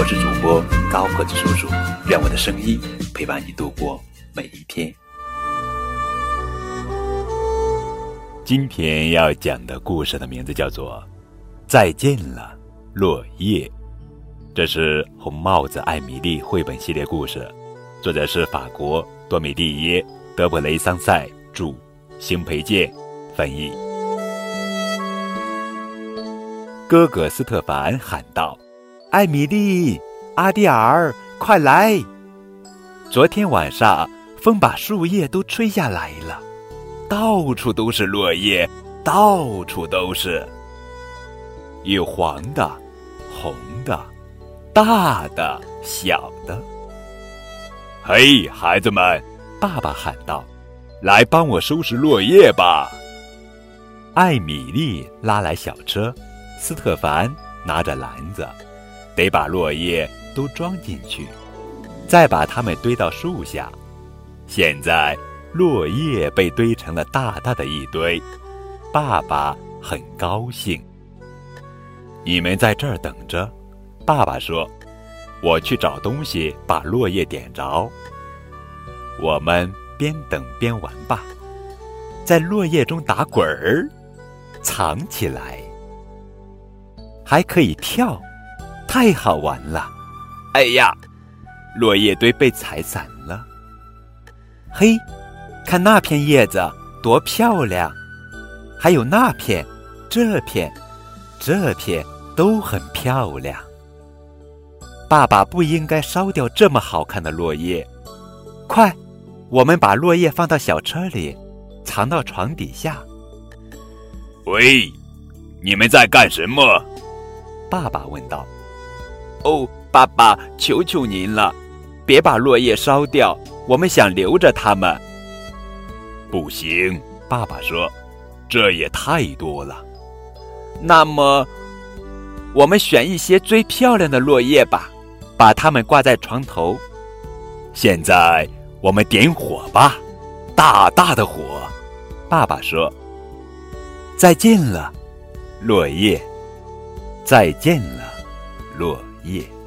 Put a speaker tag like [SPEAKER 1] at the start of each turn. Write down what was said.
[SPEAKER 1] 我是主播高个子叔叔，愿我的声音陪伴你度过每一天。今天要讲的故事的名字叫做《再见了，落叶》，这是《红帽子艾米丽》绘本系列故事，作者是法国多米蒂耶·德普雷桑塞著，邢培建翻译。哥哥斯特凡喊道：“艾米丽，阿蒂尔，快来！昨天晚上风把树叶都吹下来了，到处都是落叶，到处都是。有黄的、红的、大的、小的。嘿，孩子们！”爸爸喊道：“来帮我收拾落叶吧！”艾米丽拉来小车。斯特凡拿着篮子，得把落叶都装进去，再把它们堆到树下。现在落叶被堆成了大大的一堆，爸爸很高兴。你们在这儿等着，爸爸说：“我去找东西把落叶点着。”我们边等边玩吧，在落叶中打滚儿，藏起来。还可以跳，太好玩了！哎呀，落叶堆被踩散了。嘿，看那片叶子多漂亮！还有那片、这片、这片都很漂亮。爸爸不应该烧掉这么好看的落叶。快，我们把落叶放到小车里，藏到床底下。喂，你们在干什么？爸爸问道：“哦，爸爸，求求您了，别把落叶烧掉，我们想留着它们。”不行，爸爸说：“这也太多了。”那么，我们选一些最漂亮的落叶吧，把它们挂在床头。现在，我们点火吧，大大的火。爸爸说：“再见了，落叶。”再见了，落叶。